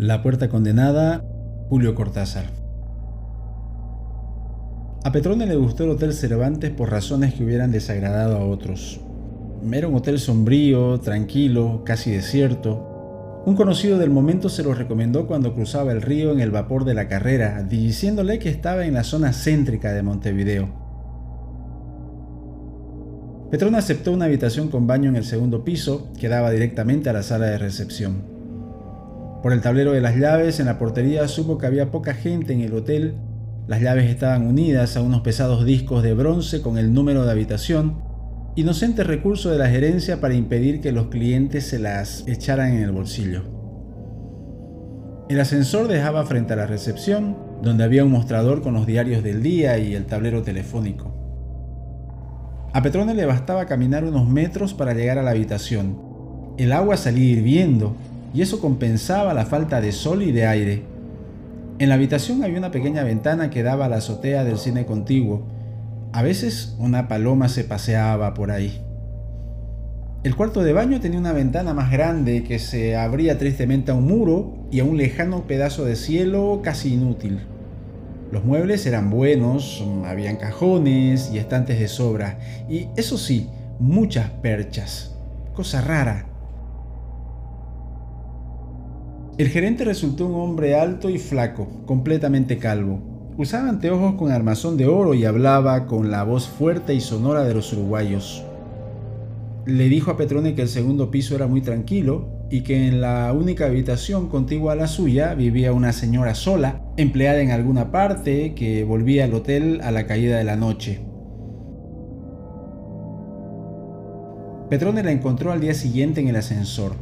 La puerta condenada, Julio Cortázar. A Petrone le gustó el Hotel Cervantes por razones que hubieran desagradado a otros. Era un hotel sombrío, tranquilo, casi desierto. Un conocido del momento se lo recomendó cuando cruzaba el río en el vapor de la carrera, diciéndole que estaba en la zona céntrica de Montevideo. Petrone aceptó una habitación con baño en el segundo piso que daba directamente a la sala de recepción. Por el tablero de las llaves en la portería supo que había poca gente en el hotel. Las llaves estaban unidas a unos pesados discos de bronce con el número de habitación, inocente recurso de la gerencia para impedir que los clientes se las echaran en el bolsillo. El ascensor dejaba frente a la recepción, donde había un mostrador con los diarios del día y el tablero telefónico. A Petrone le bastaba caminar unos metros para llegar a la habitación. El agua salía hirviendo y eso compensaba la falta de sol y de aire. En la habitación había una pequeña ventana que daba a la azotea del cine contiguo. A veces una paloma se paseaba por ahí. El cuarto de baño tenía una ventana más grande que se abría tristemente a un muro y a un lejano pedazo de cielo casi inútil. Los muebles eran buenos, habían cajones y estantes de sobra, y eso sí, muchas perchas. Cosa rara, el gerente resultó un hombre alto y flaco, completamente calvo. Usaba anteojos con armazón de oro y hablaba con la voz fuerte y sonora de los uruguayos. Le dijo a Petrone que el segundo piso era muy tranquilo y que en la única habitación contigua a la suya vivía una señora sola, empleada en alguna parte, que volvía al hotel a la caída de la noche. Petrone la encontró al día siguiente en el ascensor.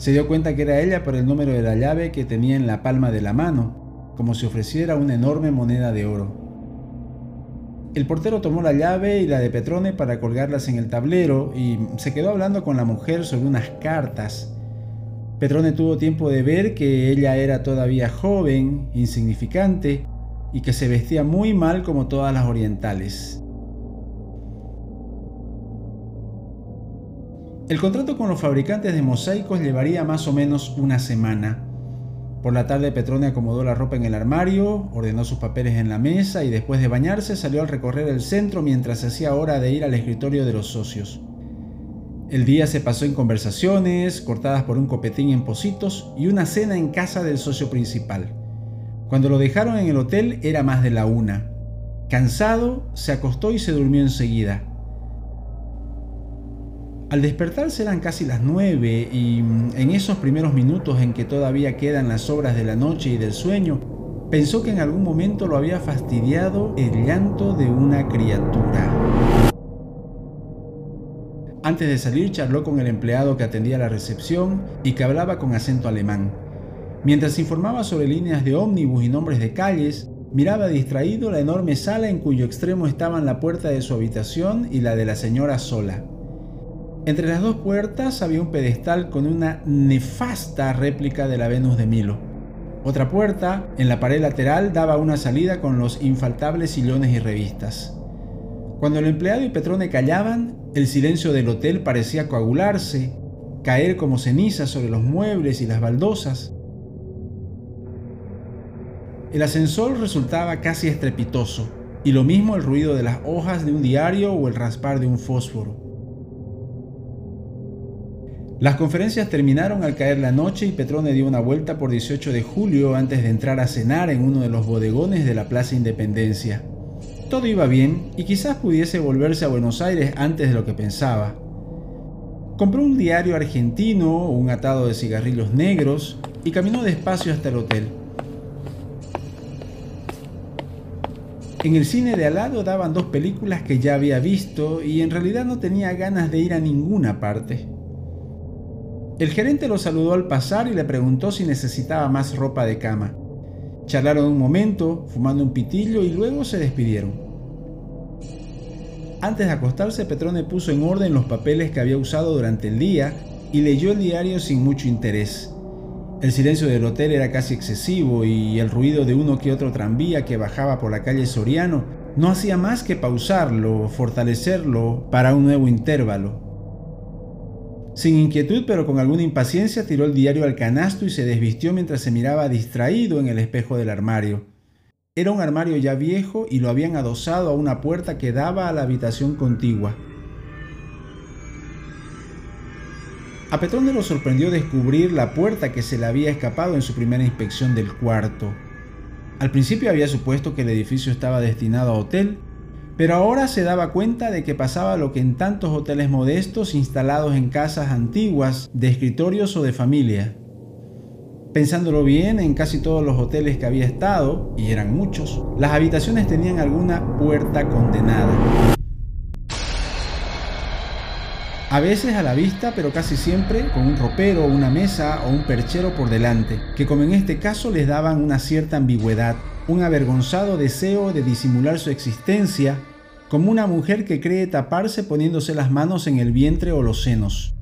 Se dio cuenta que era ella por el número de la llave que tenía en la palma de la mano, como si ofreciera una enorme moneda de oro. El portero tomó la llave y la de Petrone para colgarlas en el tablero y se quedó hablando con la mujer sobre unas cartas. Petrone tuvo tiempo de ver que ella era todavía joven, insignificante y que se vestía muy mal como todas las orientales. El contrato con los fabricantes de mosaicos llevaría más o menos una semana. Por la tarde Petrone acomodó la ropa en el armario, ordenó sus papeles en la mesa y después de bañarse salió al recorrer el centro mientras hacía hora de ir al escritorio de los socios. El día se pasó en conversaciones, cortadas por un copetín en Positos y una cena en casa del socio principal. Cuando lo dejaron en el hotel era más de la una. Cansado, se acostó y se durmió enseguida. Al despertarse eran casi las nueve y mm, en esos primeros minutos en que todavía quedan las obras de la noche y del sueño, pensó que en algún momento lo había fastidiado el llanto de una criatura. Antes de salir charló con el empleado que atendía la recepción y que hablaba con acento alemán. Mientras informaba sobre líneas de ómnibus y nombres de calles, miraba distraído la enorme sala en cuyo extremo estaban la puerta de su habitación y la de la señora sola. Entre las dos puertas había un pedestal con una nefasta réplica de la Venus de Milo. Otra puerta, en la pared lateral, daba una salida con los infaltables sillones y revistas. Cuando el empleado y Petrone callaban, el silencio del hotel parecía coagularse, caer como ceniza sobre los muebles y las baldosas. El ascensor resultaba casi estrepitoso, y lo mismo el ruido de las hojas de un diario o el raspar de un fósforo. Las conferencias terminaron al caer la noche y Petrone dio una vuelta por 18 de julio antes de entrar a cenar en uno de los bodegones de la Plaza Independencia. Todo iba bien y quizás pudiese volverse a Buenos Aires antes de lo que pensaba. Compró un diario argentino, un atado de cigarrillos negros y caminó despacio hasta el hotel. En el cine de al lado daban dos películas que ya había visto y en realidad no tenía ganas de ir a ninguna parte. El gerente lo saludó al pasar y le preguntó si necesitaba más ropa de cama. Charlaron un momento, fumando un pitillo, y luego se despidieron. Antes de acostarse, Petrone puso en orden los papeles que había usado durante el día y leyó el diario sin mucho interés. El silencio del hotel era casi excesivo y el ruido de uno que otro tranvía que bajaba por la calle Soriano no hacía más que pausarlo, fortalecerlo para un nuevo intervalo. Sin inquietud pero con alguna impaciencia tiró el diario al canasto y se desvistió mientras se miraba distraído en el espejo del armario. Era un armario ya viejo y lo habían adosado a una puerta que daba a la habitación contigua. A Petrone lo sorprendió descubrir la puerta que se le había escapado en su primera inspección del cuarto. Al principio había supuesto que el edificio estaba destinado a hotel, pero ahora se daba cuenta de que pasaba lo que en tantos hoteles modestos instalados en casas antiguas, de escritorios o de familia. Pensándolo bien, en casi todos los hoteles que había estado, y eran muchos, las habitaciones tenían alguna puerta condenada. A veces a la vista, pero casi siempre con un ropero, una mesa o un perchero por delante, que como en este caso les daban una cierta ambigüedad, un avergonzado deseo de disimular su existencia, como una mujer que cree taparse poniéndose las manos en el vientre o los senos.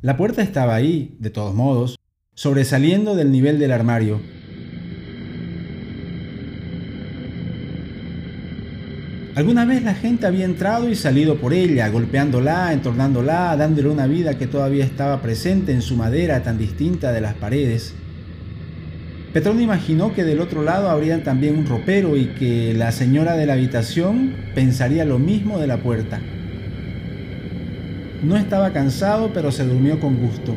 La puerta estaba ahí, de todos modos, sobresaliendo del nivel del armario, Alguna vez la gente había entrado y salido por ella, golpeándola, entornándola, dándole una vida que todavía estaba presente en su madera tan distinta de las paredes. Petrón imaginó que del otro lado habría también un ropero y que la señora de la habitación pensaría lo mismo de la puerta. No estaba cansado, pero se durmió con gusto.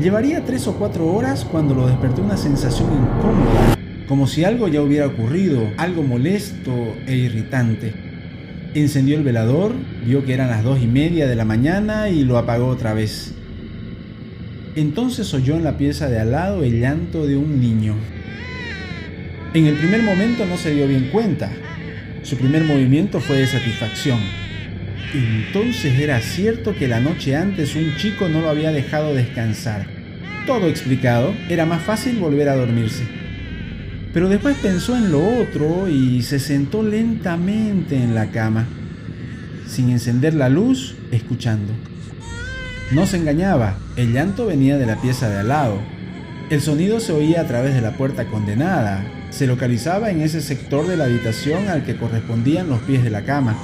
Llevaría tres o cuatro horas cuando lo despertó una sensación incómoda como si algo ya hubiera ocurrido, algo molesto e irritante. Encendió el velador, vio que eran las dos y media de la mañana y lo apagó otra vez. Entonces oyó en la pieza de al lado el llanto de un niño. En el primer momento no se dio bien cuenta. Su primer movimiento fue de satisfacción. Entonces era cierto que la noche antes un chico no lo había dejado descansar. Todo explicado, era más fácil volver a dormirse. Pero después pensó en lo otro y se sentó lentamente en la cama, sin encender la luz, escuchando. No se engañaba, el llanto venía de la pieza de al lado. El sonido se oía a través de la puerta condenada, se localizaba en ese sector de la habitación al que correspondían los pies de la cama.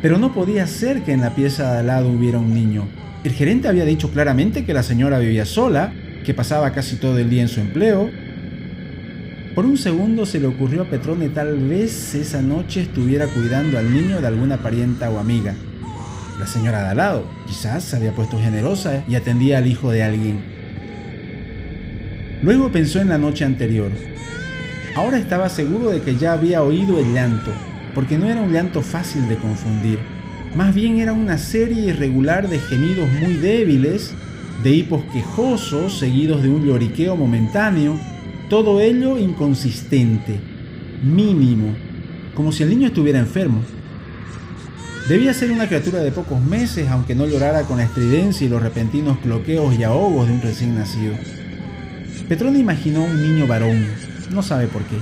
Pero no podía ser que en la pieza de al lado hubiera un niño. El gerente había dicho claramente que la señora vivía sola, que pasaba casi todo el día en su empleo, por un segundo se le ocurrió a Petrone tal vez esa noche estuviera cuidando al niño de alguna parienta o amiga. La señora de al lado quizás se había puesto generosa y atendía al hijo de alguien. Luego pensó en la noche anterior. Ahora estaba seguro de que ya había oído el llanto, porque no era un llanto fácil de confundir. Más bien era una serie irregular de gemidos muy débiles, de hipos quejosos seguidos de un lloriqueo momentáneo todo ello inconsistente, mínimo, como si el niño estuviera enfermo. Debía ser una criatura de pocos meses, aunque no llorara con la estridencia y los repentinos cloqueos y ahogos de un recién nacido. Petrone imaginó un niño varón, no sabe por qué.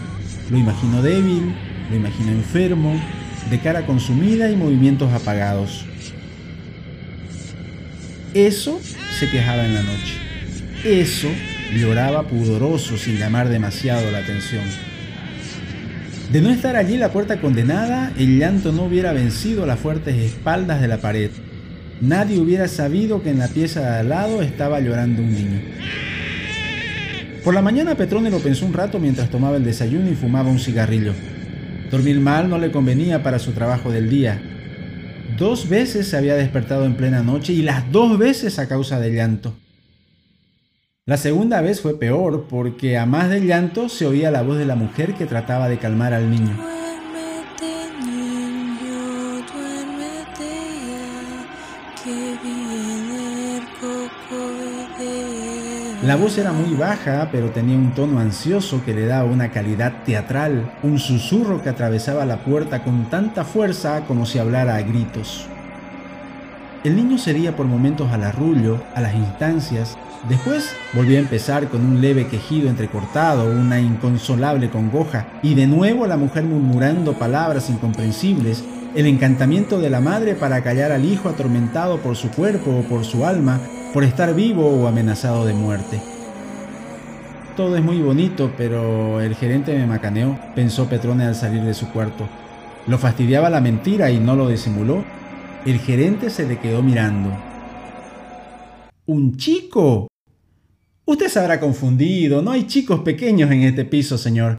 Lo imaginó débil, lo imaginó enfermo, de cara consumida y movimientos apagados. Eso se quejaba en la noche. Eso lloraba pudoroso sin llamar demasiado la atención. De no estar allí la puerta condenada, el llanto no hubiera vencido las fuertes espaldas de la pared. Nadie hubiera sabido que en la pieza de al lado estaba llorando un niño. Por la mañana Petrone lo pensó un rato mientras tomaba el desayuno y fumaba un cigarrillo. Dormir mal no le convenía para su trabajo del día. Dos veces se había despertado en plena noche y las dos veces a causa del llanto. La segunda vez fue peor porque a más del llanto se oía la voz de la mujer que trataba de calmar al niño. La voz era muy baja, pero tenía un tono ansioso que le daba una calidad teatral, un susurro que atravesaba la puerta con tanta fuerza como si hablara a gritos. El niño cedía por momentos al arrullo, a las instancias, Después volvió a empezar con un leve quejido entrecortado, una inconsolable congoja, y de nuevo la mujer murmurando palabras incomprensibles, el encantamiento de la madre para callar al hijo atormentado por su cuerpo o por su alma, por estar vivo o amenazado de muerte. Todo es muy bonito, pero el gerente me macaneó, pensó Petrone al salir de su cuarto. Lo fastidiaba la mentira y no lo disimuló. El gerente se le quedó mirando. ¿Un chico? Usted se habrá confundido, no hay chicos pequeños en este piso, señor.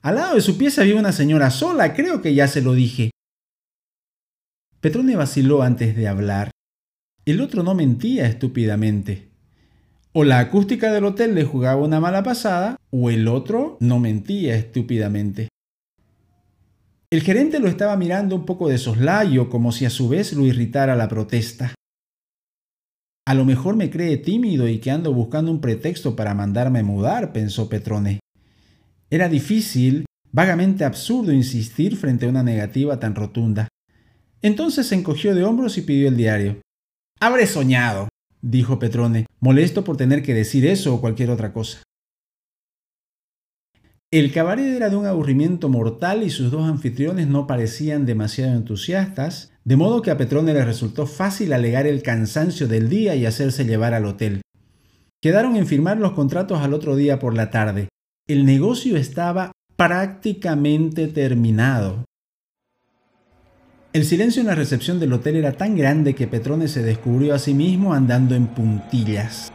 Al lado de su pieza había una señora sola, creo que ya se lo dije. Petrone vaciló antes de hablar. El otro no mentía estúpidamente. O la acústica del hotel le jugaba una mala pasada, o el otro no mentía estúpidamente. El gerente lo estaba mirando un poco de soslayo, como si a su vez lo irritara la protesta. A lo mejor me cree tímido y que ando buscando un pretexto para mandarme mudar, pensó Petrone. Era difícil, vagamente absurdo insistir frente a una negativa tan rotunda. Entonces se encogió de hombros y pidió el diario. Habré soñado, dijo Petrone, molesto por tener que decir eso o cualquier otra cosa. El cabaret era de un aburrimiento mortal y sus dos anfitriones no parecían demasiado entusiastas, de modo que a Petrone le resultó fácil alegar el cansancio del día y hacerse llevar al hotel. Quedaron en firmar los contratos al otro día por la tarde. El negocio estaba prácticamente terminado. El silencio en la recepción del hotel era tan grande que Petrone se descubrió a sí mismo andando en puntillas.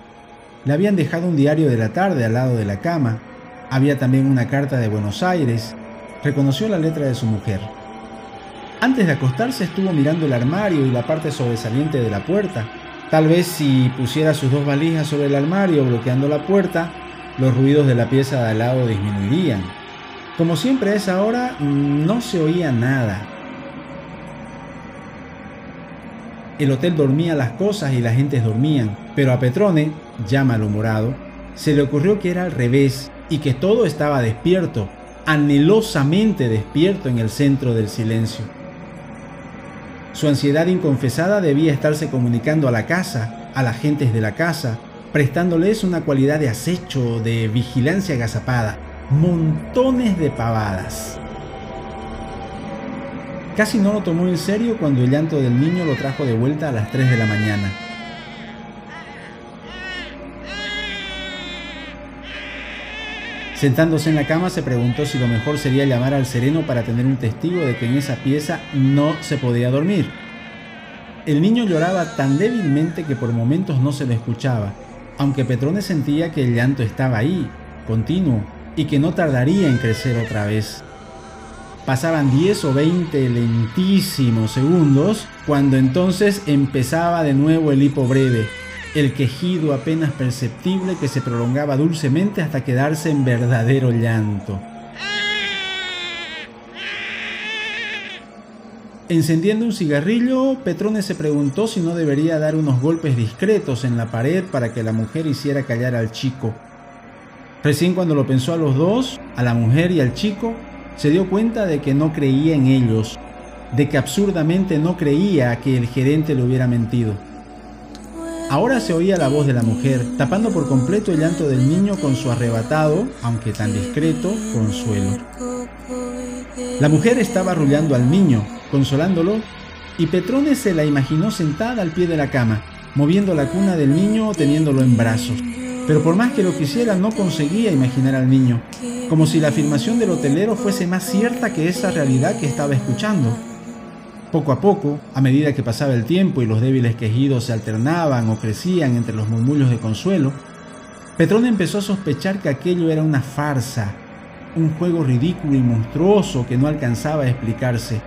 Le habían dejado un diario de la tarde al lado de la cama. Había también una carta de Buenos Aires. Reconoció la letra de su mujer. Antes de acostarse estuvo mirando el armario y la parte sobresaliente de la puerta. Tal vez si pusiera sus dos valijas sobre el armario bloqueando la puerta, los ruidos de la pieza de al lado disminuirían. Como siempre a esa hora no se oía nada. El hotel dormía las cosas y las gentes dormían, pero a Petrone, ya malhumorado, se le ocurrió que era al revés y que todo estaba despierto, anhelosamente despierto en el centro del silencio. Su ansiedad inconfesada debía estarse comunicando a la casa, a las gentes de la casa, prestándoles una cualidad de acecho, de vigilancia agazapada, montones de pavadas. Casi no lo tomó en serio cuando el llanto del niño lo trajo de vuelta a las 3 de la mañana. Sentándose en la cama se preguntó si lo mejor sería llamar al sereno para tener un testigo de que en esa pieza no se podía dormir. El niño lloraba tan débilmente que por momentos no se le escuchaba, aunque Petrone sentía que el llanto estaba ahí, continuo, y que no tardaría en crecer otra vez. Pasaban 10 o 20 lentísimos segundos cuando entonces empezaba de nuevo el hipo breve, el quejido apenas perceptible que se prolongaba dulcemente hasta quedarse en verdadero llanto. Encendiendo un cigarrillo, Petrone se preguntó si no debería dar unos golpes discretos en la pared para que la mujer hiciera callar al chico. Recién cuando lo pensó a los dos, a la mujer y al chico, se dio cuenta de que no creía en ellos, de que absurdamente no creía que el gerente le hubiera mentido. Ahora se oía la voz de la mujer, tapando por completo el llanto del niño con su arrebatado, aunque tan discreto, consuelo. La mujer estaba arrullando al niño, consolándolo, y Petrone se la imaginó sentada al pie de la cama, moviendo la cuna del niño o teniéndolo en brazos. Pero por más que lo quisiera, no conseguía imaginar al niño, como si la afirmación del hotelero fuese más cierta que esa realidad que estaba escuchando. Poco a poco, a medida que pasaba el tiempo y los débiles quejidos se alternaban o crecían entre los murmullos de consuelo, Petrone empezó a sospechar que aquello era una farsa, un juego ridículo y monstruoso que no alcanzaba a explicarse.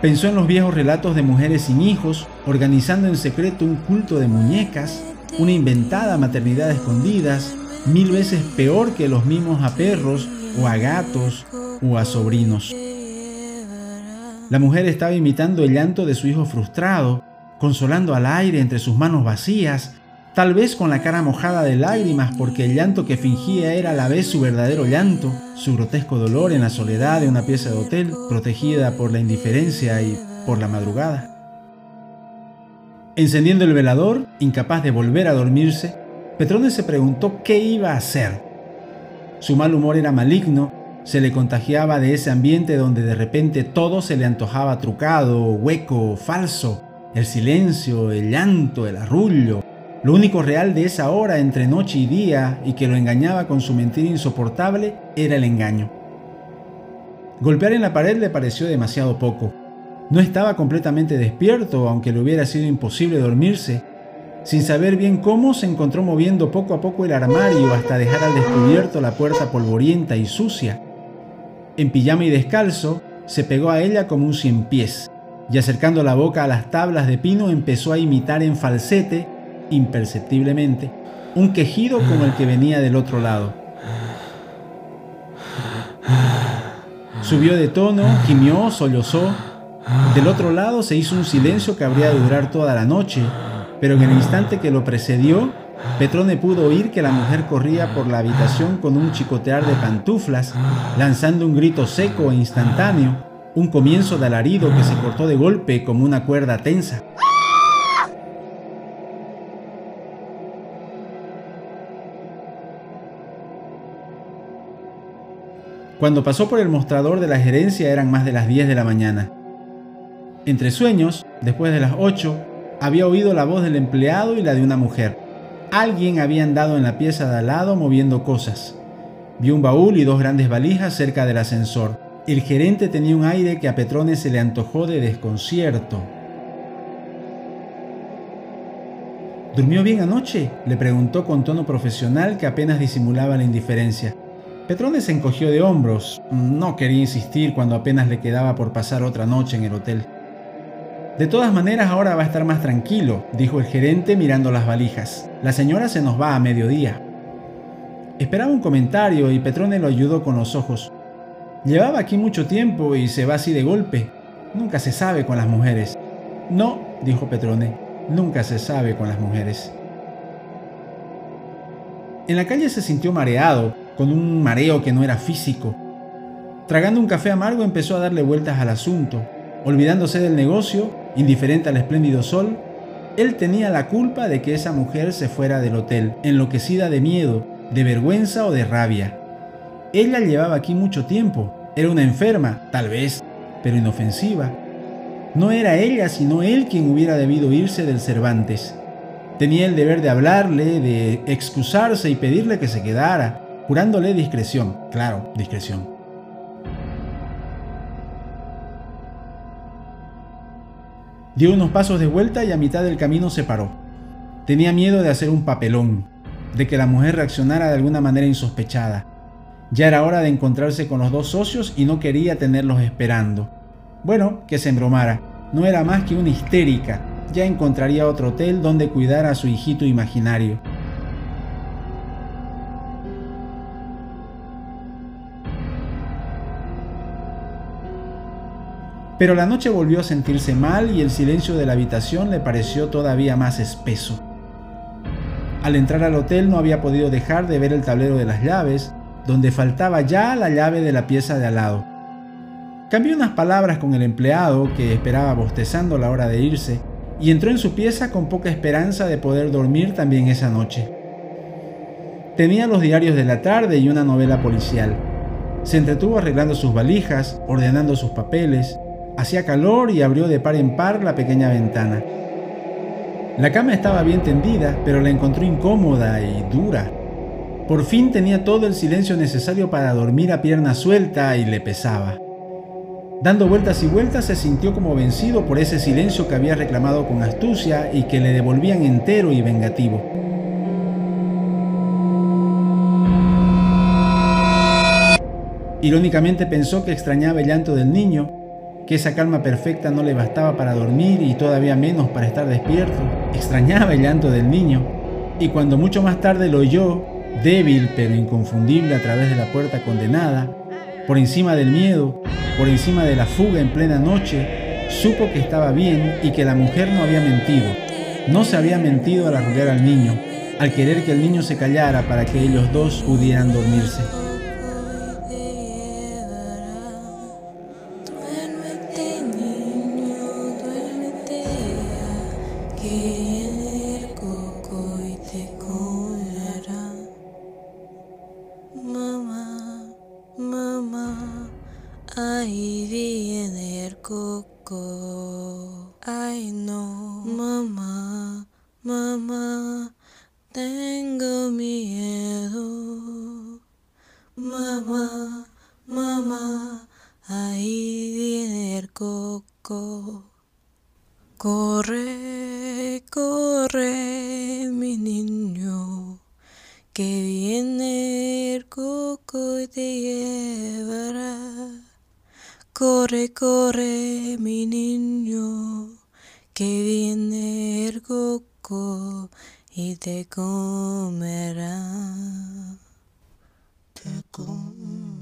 Pensó en los viejos relatos de mujeres sin hijos, organizando en secreto un culto de muñecas, una inventada maternidad escondidas, mil veces peor que los mimos a perros o a gatos o a sobrinos. La mujer estaba imitando el llanto de su hijo frustrado, consolando al aire entre sus manos vacías, tal vez con la cara mojada de lágrimas porque el llanto que fingía era a la vez su verdadero llanto, su grotesco dolor en la soledad de una pieza de hotel, protegida por la indiferencia y por la madrugada. Encendiendo el velador, incapaz de volver a dormirse, Petrone se preguntó qué iba a hacer. Su mal humor era maligno se le contagiaba de ese ambiente donde de repente todo se le antojaba trucado, hueco, falso. El silencio, el llanto, el arrullo. Lo único real de esa hora entre noche y día y que lo engañaba con su mentira insoportable era el engaño. Golpear en la pared le pareció demasiado poco. No estaba completamente despierto, aunque le hubiera sido imposible dormirse, Sin saber bien cómo, se encontró moviendo poco a poco el armario hasta dejar al descubierto la puerta polvorienta y sucia. En pijama y descalzo, se pegó a ella como un cien pies, y acercando la boca a las tablas de pino empezó a imitar en falsete, imperceptiblemente, un quejido como el que venía del otro lado. Subió de tono, gimió, sollozó. Del otro lado se hizo un silencio que habría de durar toda la noche, pero en el instante que lo precedió, Petrone pudo oír que la mujer corría por la habitación con un chicotear de pantuflas, lanzando un grito seco e instantáneo, un comienzo de alarido que se cortó de golpe como una cuerda tensa. Cuando pasó por el mostrador de la gerencia eran más de las 10 de la mañana. Entre sueños, después de las 8, había oído la voz del empleado y la de una mujer. Alguien había andado en la pieza de al lado moviendo cosas. Vio un baúl y dos grandes valijas cerca del ascensor. El gerente tenía un aire que a Petrone se le antojó de desconcierto. ¿Durmió bien anoche? le preguntó con tono profesional que apenas disimulaba la indiferencia. Petrone se encogió de hombros. No quería insistir cuando apenas le quedaba por pasar otra noche en el hotel. De todas maneras, ahora va a estar más tranquilo, dijo el gerente mirando las valijas. La señora se nos va a mediodía. Esperaba un comentario y Petrone lo ayudó con los ojos. Llevaba aquí mucho tiempo y se va así de golpe. Nunca se sabe con las mujeres. No, dijo Petrone, nunca se sabe con las mujeres. En la calle se sintió mareado, con un mareo que no era físico. Tragando un café amargo empezó a darle vueltas al asunto. Olvidándose del negocio, indiferente al espléndido sol, él tenía la culpa de que esa mujer se fuera del hotel, enloquecida de miedo, de vergüenza o de rabia. Ella llevaba aquí mucho tiempo, era una enferma, tal vez, pero inofensiva. No era ella, sino él quien hubiera debido irse del Cervantes. Tenía el deber de hablarle, de excusarse y pedirle que se quedara, jurándole discreción, claro, discreción. Dio unos pasos de vuelta y a mitad del camino se paró. Tenía miedo de hacer un papelón, de que la mujer reaccionara de alguna manera insospechada. Ya era hora de encontrarse con los dos socios y no quería tenerlos esperando. Bueno, que se embromara, no era más que una histérica, ya encontraría otro hotel donde cuidar a su hijito imaginario. Pero la noche volvió a sentirse mal y el silencio de la habitación le pareció todavía más espeso. Al entrar al hotel no había podido dejar de ver el tablero de las llaves, donde faltaba ya la llave de la pieza de al lado. Cambió unas palabras con el empleado que esperaba bostezando la hora de irse y entró en su pieza con poca esperanza de poder dormir también esa noche. Tenía los diarios de la tarde y una novela policial. Se entretuvo arreglando sus valijas, ordenando sus papeles, Hacía calor y abrió de par en par la pequeña ventana. La cama estaba bien tendida, pero la encontró incómoda y dura. Por fin tenía todo el silencio necesario para dormir a pierna suelta y le pesaba. Dando vueltas y vueltas se sintió como vencido por ese silencio que había reclamado con astucia y que le devolvían entero y vengativo. Irónicamente pensó que extrañaba el llanto del niño que esa calma perfecta no le bastaba para dormir y todavía menos para estar despierto. Extrañaba el llanto del niño, y cuando mucho más tarde lo oyó, débil pero inconfundible a través de la puerta condenada, por encima del miedo, por encima de la fuga en plena noche, supo que estaba bien y que la mujer no había mentido. No se había mentido al arrullar al niño, al querer que el niño se callara para que ellos dos pudieran dormirse. Mamá, tengo miedo. Mamá, mamá, ahí viene el coco. Corre, corre, mi niño, que viene el coco y te llevará. Corre, corre, mi niño, que viene el coco y te comerá. Te comerá.